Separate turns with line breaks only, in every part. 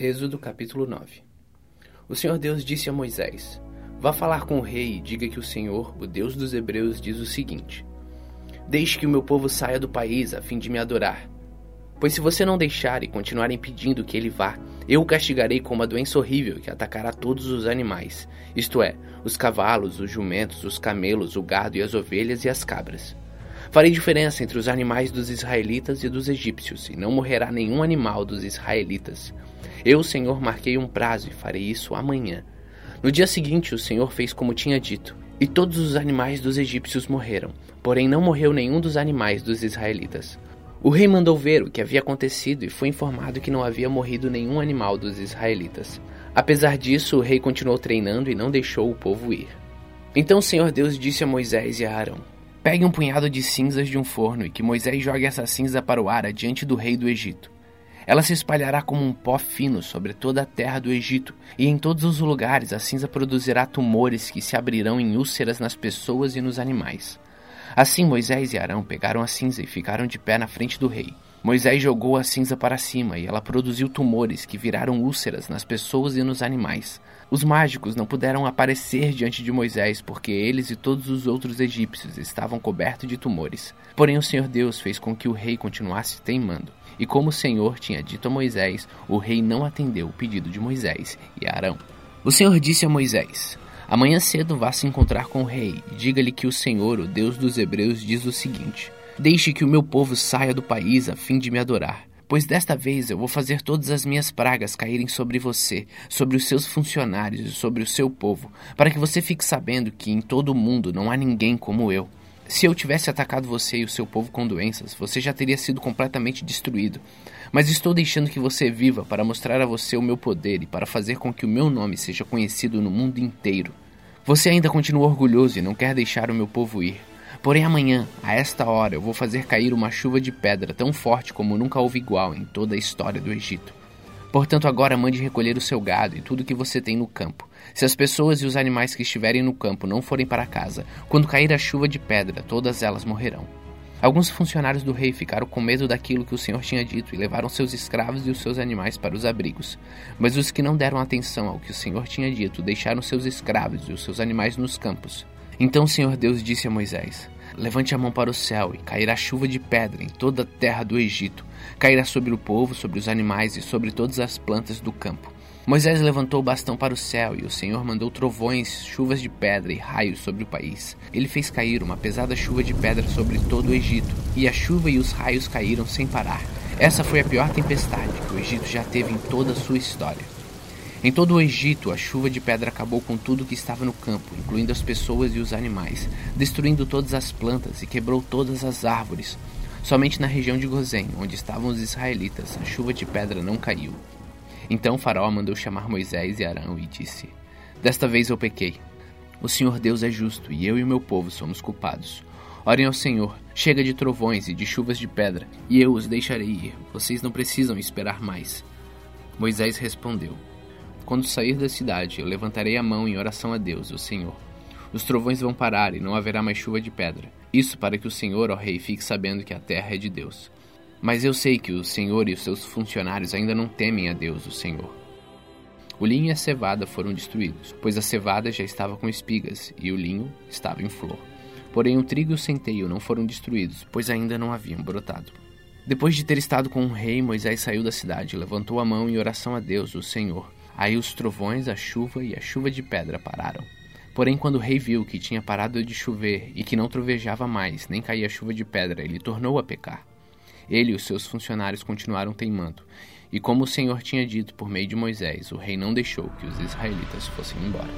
Êxodo capítulo 9 O Senhor Deus disse a Moisés: Vá falar com o rei e diga que o Senhor, o Deus dos Hebreus, diz o seguinte: Deixe que o meu povo saia do país a fim de me adorar. Pois se você não deixar e continuar impedindo que ele vá, eu o castigarei com uma doença horrível que atacará todos os animais, isto é, os cavalos, os jumentos, os camelos, o gado e as ovelhas e as cabras. Farei diferença entre os animais dos israelitas e dos egípcios, e não morrerá nenhum animal dos israelitas. Eu, Senhor, marquei um prazo e farei isso amanhã. No dia seguinte, o Senhor fez como tinha dito, e todos os animais dos egípcios morreram, porém não morreu nenhum dos animais dos israelitas. O rei mandou ver o que havia acontecido e foi informado que não havia morrido nenhum animal dos israelitas. Apesar disso, o rei continuou treinando e não deixou o povo ir. Então o Senhor Deus disse a Moisés e a Arão: Pegue um punhado de cinzas de um forno e que Moisés jogue essa cinza para o ar adiante do rei do Egito. Ela se espalhará como um pó fino sobre toda a terra do Egito, e em todos os lugares a cinza produzirá tumores que se abrirão em úlceras nas pessoas e nos animais. Assim Moisés e Arão pegaram a cinza e ficaram de pé na frente do rei. Moisés jogou a cinza para cima e ela produziu tumores que viraram úlceras nas pessoas e nos animais. Os mágicos não puderam aparecer diante de Moisés porque eles e todos os outros egípcios estavam cobertos de tumores. Porém, o Senhor Deus fez com que o rei continuasse teimando. E como o Senhor tinha dito a Moisés, o rei não atendeu o pedido de Moisés e Arão. O Senhor disse a Moisés: Amanhã cedo vá se encontrar com o rei e diga-lhe que o Senhor, o Deus dos Hebreus, diz o seguinte: Deixe que o meu povo saia do país a fim de me adorar. Pois desta vez eu vou fazer todas as minhas pragas caírem sobre você, sobre os seus funcionários e sobre o seu povo, para que você fique sabendo que em todo o mundo não há ninguém como eu. Se eu tivesse atacado você e o seu povo com doenças, você já teria sido completamente destruído. Mas estou deixando que você viva para mostrar a você o meu poder e para fazer com que o meu nome seja conhecido no mundo inteiro. Você ainda continua orgulhoso e não quer deixar o meu povo ir. Porém, amanhã, a esta hora, eu vou fazer cair uma chuva de pedra tão forte como nunca houve igual em toda a história do Egito. Portanto, agora mande recolher o seu gado e tudo que você tem no campo. Se as pessoas e os animais que estiverem no campo não forem para casa, quando cair a chuva de pedra, todas elas morrerão. Alguns funcionários do rei ficaram com medo daquilo que o Senhor tinha dito e levaram seus escravos e os seus animais para os abrigos. Mas os que não deram atenção ao que o Senhor tinha dito deixaram seus escravos e os seus animais nos campos. Então o Senhor Deus disse a Moisés: Levante a mão para o céu e cairá chuva de pedra em toda a terra do Egito. Cairá sobre o povo, sobre os animais e sobre todas as plantas do campo. Moisés levantou o bastão para o céu e o Senhor mandou trovões, chuvas de pedra e raios sobre o país. Ele fez cair uma pesada chuva de pedra sobre todo o Egito, e a chuva e os raios caíram sem parar. Essa foi a pior tempestade que o Egito já teve em toda a sua história. Em todo o Egito, a chuva de pedra acabou com tudo que estava no campo, incluindo as pessoas e os animais, destruindo todas as plantas e quebrou todas as árvores. Somente na região de Gozém, onde estavam os israelitas, a chuva de pedra não caiu. Então faraó mandou chamar Moisés e Arão e disse: Desta vez eu pequei. O Senhor Deus é justo e eu e o meu povo somos culpados. Orem ao Senhor, chega de trovões e de chuvas de pedra, e eu os deixarei ir. Vocês não precisam esperar mais. Moisés respondeu: quando sair da cidade, eu levantarei a mão em oração a Deus, o Senhor. Os trovões vão parar e não haverá mais chuva de pedra. Isso para que o Senhor, ó Rei, fique sabendo que a terra é de Deus. Mas eu sei que o Senhor e os seus funcionários ainda não temem a Deus, o Senhor. O linho e a cevada foram destruídos, pois a cevada já estava com espigas e o linho estava em flor. Porém, o trigo e o centeio não foram destruídos, pois ainda não haviam brotado. Depois de ter estado com o rei, Moisés saiu da cidade, levantou a mão em oração a Deus, o Senhor, Aí os trovões, a chuva e a chuva de pedra pararam. Porém, quando o rei viu que tinha parado de chover e que não trovejava mais, nem caía chuva de pedra, ele tornou a pecar. Ele e os seus funcionários continuaram teimando. E como o Senhor tinha dito por meio de Moisés, o rei não deixou que os israelitas fossem embora.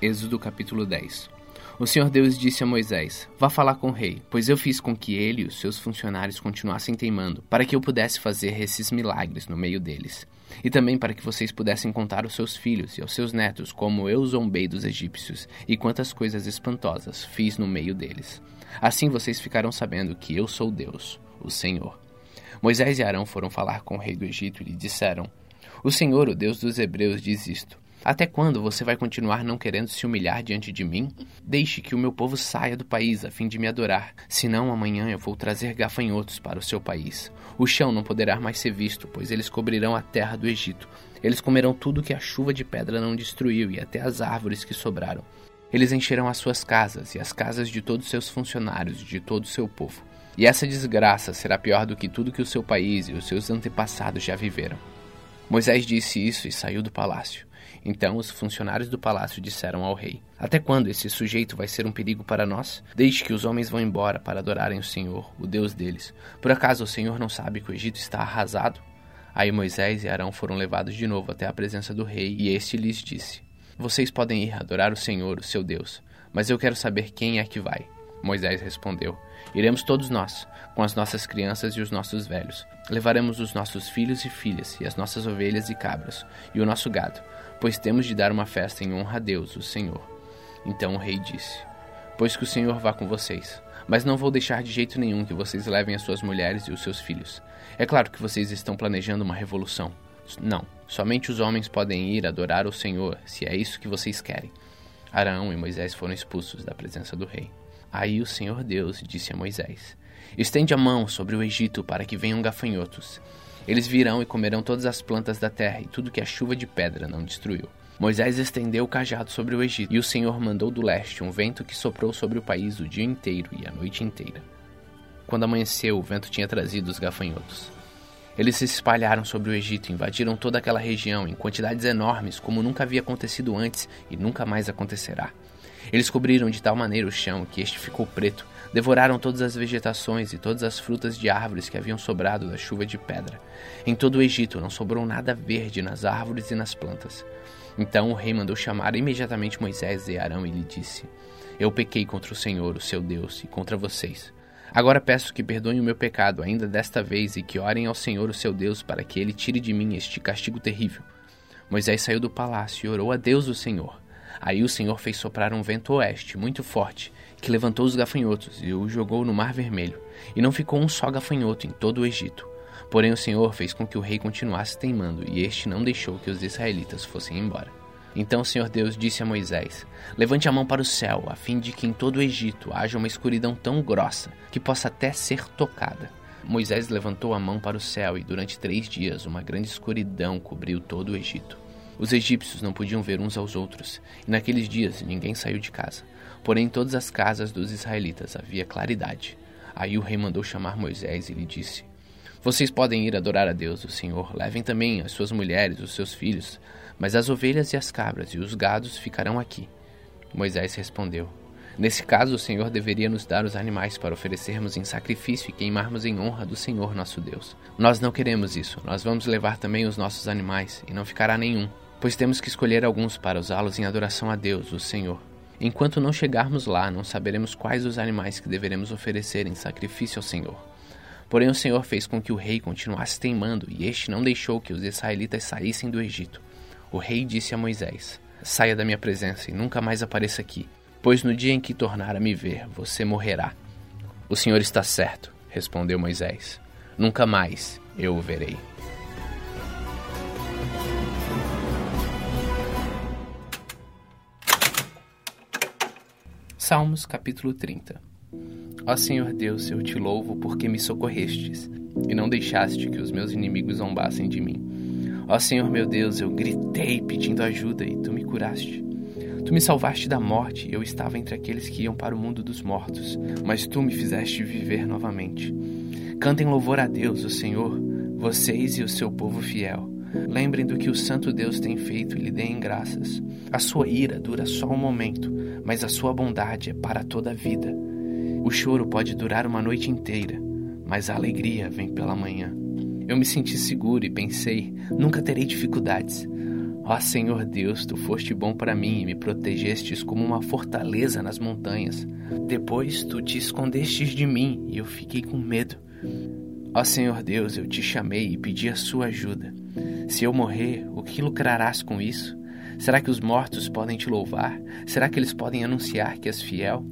Êxodo capítulo 10 o Senhor Deus disse a Moisés: Vá falar com o rei, pois eu fiz com que ele e os seus funcionários continuassem teimando, para que eu pudesse fazer esses milagres no meio deles. E também para que vocês pudessem contar aos seus filhos e aos seus netos como eu zombei dos egípcios e quantas coisas espantosas fiz no meio deles. Assim vocês ficarão sabendo que eu sou Deus, o Senhor. Moisés e Arão foram falar com o rei do Egito e lhe disseram: O Senhor, o Deus dos Hebreus, diz isto. Até quando você vai continuar não querendo se humilhar diante de mim? Deixe que o meu povo saia do país a fim de me adorar, senão amanhã eu vou trazer gafanhotos para o seu país. O chão não poderá mais ser visto, pois eles cobrirão a terra do Egito. Eles comerão tudo que a chuva de pedra não destruiu e até as árvores que sobraram. Eles encherão as suas casas e as casas de todos seus funcionários e de todo o seu povo. E essa desgraça será pior do que tudo que o seu país e os seus antepassados já viveram. Moisés disse isso e saiu do palácio. Então os funcionários do palácio disseram ao rei: Até quando esse sujeito vai ser um perigo para nós? Deixe que os homens vão embora para adorarem o Senhor, o Deus deles. Por acaso o Senhor não sabe que o Egito está arrasado? Aí Moisés e Arão foram levados de novo até a presença do rei, e este lhes disse: Vocês podem ir adorar o Senhor, o seu Deus, mas eu quero saber quem é que vai. Moisés respondeu: Iremos todos nós, com as nossas crianças e os nossos velhos. Levaremos os nossos filhos e filhas, e as nossas ovelhas e cabras, e o nosso gado pois temos de dar uma festa em honra a Deus, o Senhor. Então o rei disse: Pois que o Senhor vá com vocês, mas não vou deixar de jeito nenhum que vocês levem as suas mulheres e os seus filhos. É claro que vocês estão planejando uma revolução. Não, somente os homens podem ir adorar o Senhor, se é isso que vocês querem. Arão e Moisés foram expulsos da presença do rei. Aí o Senhor Deus disse a Moisés: Estende a mão sobre o Egito para que venham gafanhotos eles virão e comerão todas as plantas da terra e tudo que a chuva de pedra não destruiu. Moisés estendeu o cajado sobre o Egito, e o Senhor mandou do leste um vento que soprou sobre o país o dia inteiro e a noite inteira. Quando amanheceu, o vento tinha trazido os gafanhotos. Eles se espalharam sobre o Egito e invadiram toda aquela região em quantidades enormes, como nunca havia acontecido antes e nunca mais acontecerá. Eles cobriram de tal maneira o chão que este ficou preto, Devoraram todas as vegetações e todas as frutas de árvores que haviam sobrado da chuva de pedra. Em todo o Egito não sobrou nada verde nas árvores e nas plantas. Então o rei mandou chamar imediatamente Moisés e Arão e lhe disse: Eu pequei contra o Senhor, o seu Deus, e contra vocês. Agora peço que perdoem o meu pecado ainda desta vez e que orem ao Senhor, o seu Deus, para que ele tire de mim este castigo terrível. Moisés saiu do palácio e orou a Deus, o Senhor. Aí o Senhor fez soprar um vento oeste muito forte que levantou os gafanhotos e o jogou no Mar Vermelho, e não ficou um só gafanhoto em todo o Egito. Porém, o Senhor fez com que o rei continuasse teimando, e este não deixou que os israelitas fossem embora. Então o Senhor Deus disse a Moisés: Levante a mão para o céu, a fim de que em todo o Egito haja uma escuridão tão grossa que possa até ser tocada. Moisés levantou a mão para o céu, e durante três dias uma grande escuridão cobriu todo o Egito. Os egípcios não podiam ver uns aos outros, e naqueles dias ninguém saiu de casa. Porém, em todas as casas dos israelitas havia claridade. Aí o rei mandou chamar Moisés e lhe disse: Vocês podem ir adorar a Deus, o Senhor. Levem também as suas mulheres, os seus filhos, mas as ovelhas e as cabras e os gados ficarão aqui. Moisés respondeu: Nesse caso, o Senhor deveria nos dar os animais para oferecermos em sacrifício e queimarmos em honra do Senhor nosso Deus. Nós não queremos isso. Nós vamos levar também os nossos animais, e não ficará nenhum, pois temos que escolher alguns para usá-los em adoração a Deus, o Senhor. Enquanto não chegarmos lá, não saberemos quais os animais que deveremos oferecer em sacrifício ao Senhor. Porém, o Senhor fez com que o rei continuasse teimando, e este não deixou que os israelitas saíssem do Egito. O rei disse a Moisés: Saia da minha presença e nunca mais apareça aqui, pois no dia em que tornar a me ver, você morrerá. O Senhor está certo, respondeu Moisés. Nunca mais eu o verei. Salmos capítulo 30 Ó Senhor Deus, eu te louvo porque me socorrestes, e não deixaste que os meus inimigos zombassem de mim. Ó Senhor meu Deus, eu gritei pedindo ajuda e tu me curaste. Tu me salvaste da morte, e eu estava entre aqueles que iam para o mundo dos mortos, mas tu me fizeste viver novamente. Cantem louvor a Deus, o Senhor, vocês e o seu povo fiel. Lembrem do que o Santo Deus tem feito e lhe deem graças. A sua ira dura só um momento, mas a sua bondade é para toda a vida. O choro pode durar uma noite inteira, mas a alegria vem pela manhã. Eu me senti seguro e pensei: nunca terei dificuldades. Ó Senhor Deus, tu foste bom para mim e me protegestes como uma fortaleza nas montanhas. Depois tu te escondestes de mim e eu fiquei com medo. Ó Senhor Deus, eu te chamei e pedi a sua ajuda. Se eu morrer, o que lucrarás com isso? Será que os mortos podem te louvar? Será que eles podem anunciar que és fiel?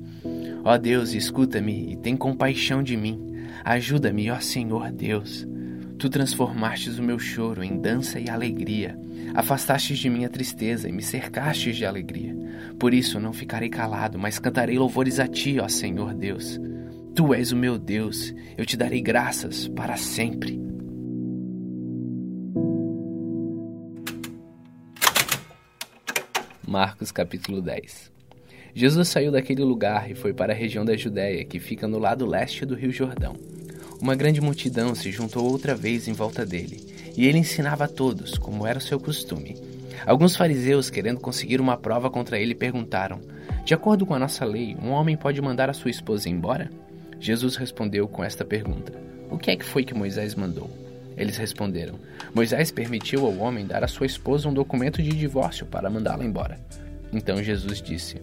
Ó Deus, escuta-me e tem compaixão de mim. Ajuda-me, ó Senhor Deus. Tu transformastes o meu choro em dança e alegria. Afastastes de mim a tristeza e me cercastes de alegria. Por isso não ficarei calado, mas cantarei louvores a ti, ó Senhor Deus. Tu és o meu Deus, eu te darei graças para sempre. Marcos capítulo 10 Jesus saiu daquele lugar e foi para a região da Judéia, que fica no lado leste do rio Jordão. Uma grande multidão se juntou outra vez em volta dele, e ele ensinava a todos, como era o seu costume. Alguns fariseus, querendo conseguir uma prova contra ele, perguntaram: De acordo com a nossa lei, um homem pode mandar a sua esposa embora? Jesus respondeu com esta pergunta: O que é que foi que Moisés mandou? Eles responderam: Moisés permitiu ao homem dar à sua esposa um documento de divórcio para mandá-la embora. Então Jesus disse: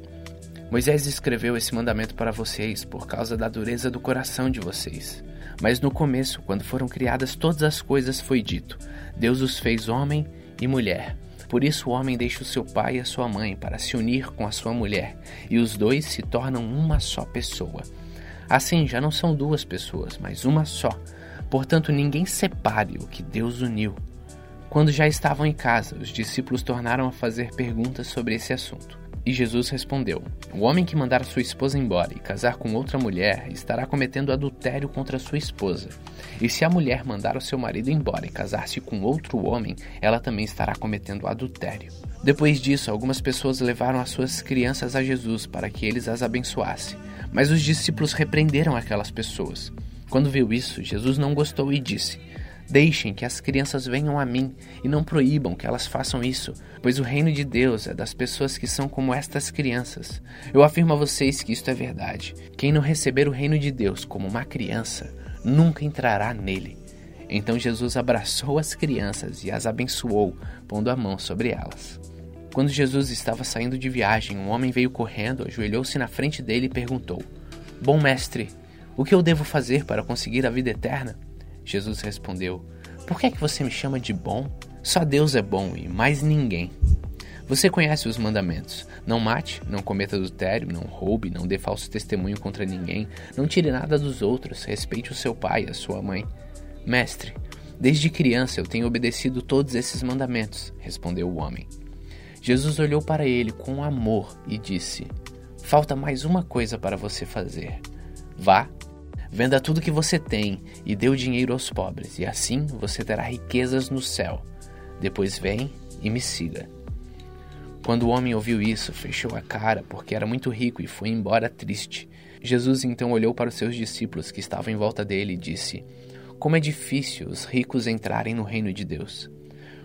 Moisés escreveu esse mandamento para vocês por causa da dureza do coração de vocês. Mas no começo, quando foram criadas todas as coisas, foi dito: Deus os fez homem e mulher. Por isso o homem deixa o seu pai e a sua mãe para se unir com a sua mulher, e os dois se tornam uma só pessoa. Assim, já não são duas pessoas, mas uma só. Portanto, ninguém separe o que Deus uniu. Quando já estavam em casa, os discípulos tornaram a fazer perguntas sobre esse assunto. E Jesus respondeu: O homem que mandar sua esposa embora e casar com outra mulher estará cometendo adultério contra sua esposa. E se a mulher mandar o seu marido embora e casar-se com outro homem, ela também estará cometendo adultério. Depois disso, algumas pessoas levaram as suas crianças a Jesus para que eles as abençoasse. Mas os discípulos repreenderam aquelas pessoas. Quando viu isso, Jesus não gostou e disse: Deixem que as crianças venham a mim e não proíbam que elas façam isso, pois o reino de Deus é das pessoas que são como estas crianças. Eu afirmo a vocês que isto é verdade. Quem não receber o reino de Deus como uma criança, nunca entrará nele. Então Jesus abraçou as crianças e as abençoou, pondo a mão sobre elas. Quando Jesus estava saindo de viagem, um homem veio correndo, ajoelhou-se na frente dele e perguntou: Bom mestre, o que eu devo fazer para conseguir a vida eterna? Jesus respondeu: Por que é que você me chama de bom? Só Deus é bom e mais ninguém. Você conhece os mandamentos: não mate, não cometa adultério, não roube, não dê falso testemunho contra ninguém, não tire nada dos outros, respeite o seu pai e a sua mãe. Mestre, desde criança eu tenho obedecido todos esses mandamentos, respondeu o homem. Jesus olhou para ele com amor e disse: Falta mais uma coisa para você fazer. Vá Venda tudo que você tem e dê o dinheiro aos pobres, e assim você terá riquezas no céu. Depois vem e me siga. Quando o homem ouviu isso, fechou a cara, porque era muito rico e foi embora triste. Jesus então olhou para os seus discípulos que estavam em volta dele e disse: Como é difícil os ricos entrarem no reino de Deus.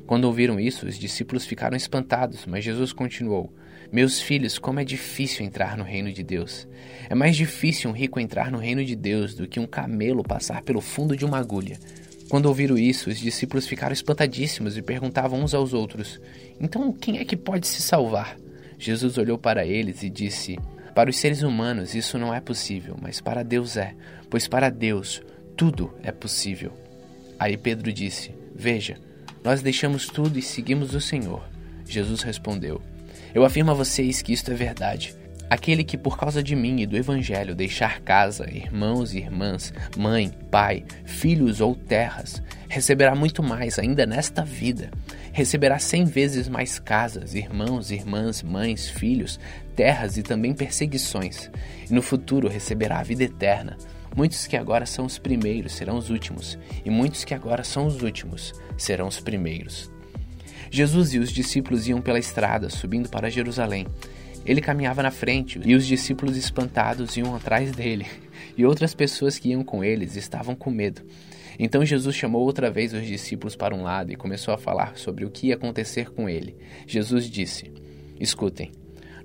Quando ouviram isso, os discípulos ficaram espantados, mas Jesus continuou: meus filhos, como é difícil entrar no reino de Deus. É mais difícil um rico entrar no reino de Deus do que um camelo passar pelo fundo de uma agulha. Quando ouviram isso, os discípulos ficaram espantadíssimos e perguntavam uns aos outros: Então quem é que pode se salvar? Jesus olhou para eles e disse: Para os seres humanos isso não é possível, mas para Deus é, pois para Deus tudo é possível. Aí Pedro disse: Veja, nós deixamos tudo e seguimos o Senhor. Jesus respondeu: eu afirmo a vocês que isto é verdade. Aquele que, por causa de mim e do Evangelho, deixar casa, irmãos e irmãs, mãe, pai, filhos ou terras, receberá muito mais ainda nesta vida. Receberá cem vezes mais casas, irmãos, irmãs, mães, filhos, terras e também perseguições. E no futuro receberá a vida eterna. Muitos que agora são os primeiros serão os últimos, e muitos que agora são os últimos serão os primeiros. Jesus e os discípulos iam pela estrada, subindo para Jerusalém. Ele caminhava na frente e os discípulos espantados iam atrás dele. E outras pessoas que iam com eles estavam com medo. Então Jesus chamou outra vez os discípulos para um lado e começou a falar sobre o que ia acontecer com ele. Jesus disse: Escutem,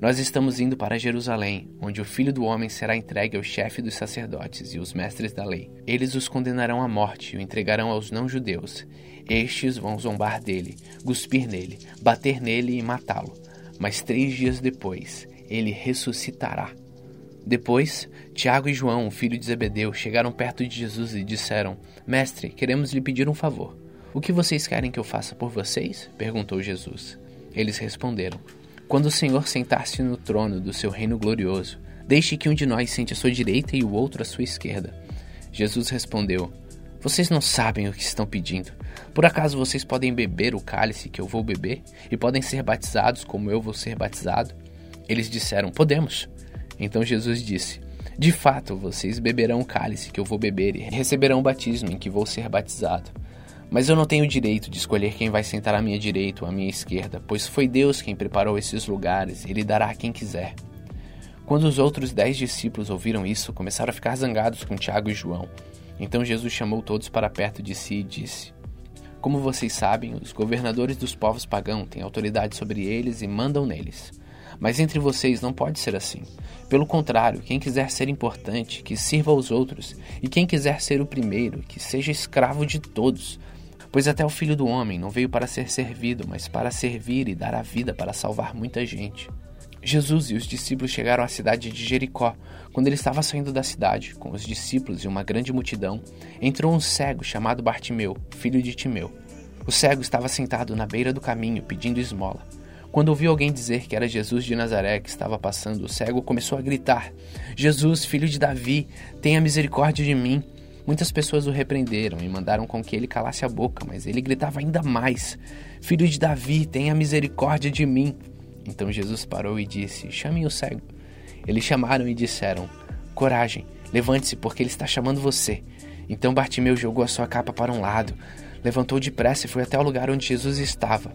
nós estamos indo para Jerusalém, onde o filho do homem será entregue ao chefe dos sacerdotes e os mestres da lei. Eles os condenarão à morte e o entregarão aos não-judeus. Estes vão zombar dele, cuspir nele, bater nele e matá-lo. Mas três dias depois, ele ressuscitará. Depois, Tiago e João, filho de Zebedeu, chegaram perto de Jesus e disseram: Mestre, queremos lhe pedir um favor. O que vocês querem que eu faça por vocês? perguntou Jesus. Eles responderam: quando o Senhor sentar-se no trono do seu reino glorioso, deixe que um de nós sente à sua direita e o outro à sua esquerda. Jesus respondeu: Vocês não sabem o que estão pedindo. Por acaso vocês podem beber o cálice que eu vou beber? E podem ser batizados como eu vou ser batizado? Eles disseram: Podemos. Então Jesus disse: De fato, vocês beberão o cálice que eu vou beber e receberão o batismo em que vou ser batizado. Mas eu não tenho o direito de escolher quem vai sentar à minha direita ou à minha esquerda, pois foi Deus quem preparou esses lugares Ele dará a quem quiser. Quando os outros dez discípulos ouviram isso, começaram a ficar zangados com Tiago e João. Então Jesus chamou todos para perto de si e disse: Como vocês sabem, os governadores dos povos pagãos têm autoridade sobre eles e mandam neles. Mas entre vocês não pode ser assim. Pelo contrário, quem quiser ser importante, que sirva aos outros, e quem quiser ser o primeiro, que seja escravo de todos. Pois até o filho do homem não veio para ser servido, mas para servir e dar a vida para salvar muita gente. Jesus e os discípulos chegaram à cidade de Jericó. Quando ele estava saindo da cidade, com os discípulos e uma grande multidão, entrou um cego chamado Bartimeu, filho de Timeu. O cego estava sentado na beira do caminho, pedindo esmola. Quando ouviu alguém dizer que era Jesus de Nazaré que estava passando, o cego começou a gritar: Jesus, filho de Davi, tenha misericórdia de mim. Muitas pessoas o repreenderam e mandaram com que ele calasse a boca, mas ele gritava ainda mais: Filho de Davi, tenha misericórdia de mim. Então Jesus parou e disse: Chamem o cego. Eles chamaram e disseram: Coragem, levante-se, porque ele está chamando você. Então Bartimeu jogou a sua capa para um lado, levantou depressa e foi até o lugar onde Jesus estava.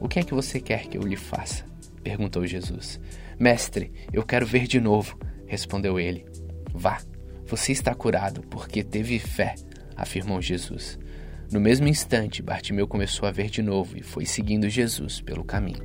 O que é que você quer que eu lhe faça? perguntou Jesus. Mestre, eu quero ver de novo, respondeu ele. Vá, você está curado porque teve fé, afirmou Jesus. No mesmo instante, Bartimeu começou a ver de novo e foi seguindo Jesus pelo caminho.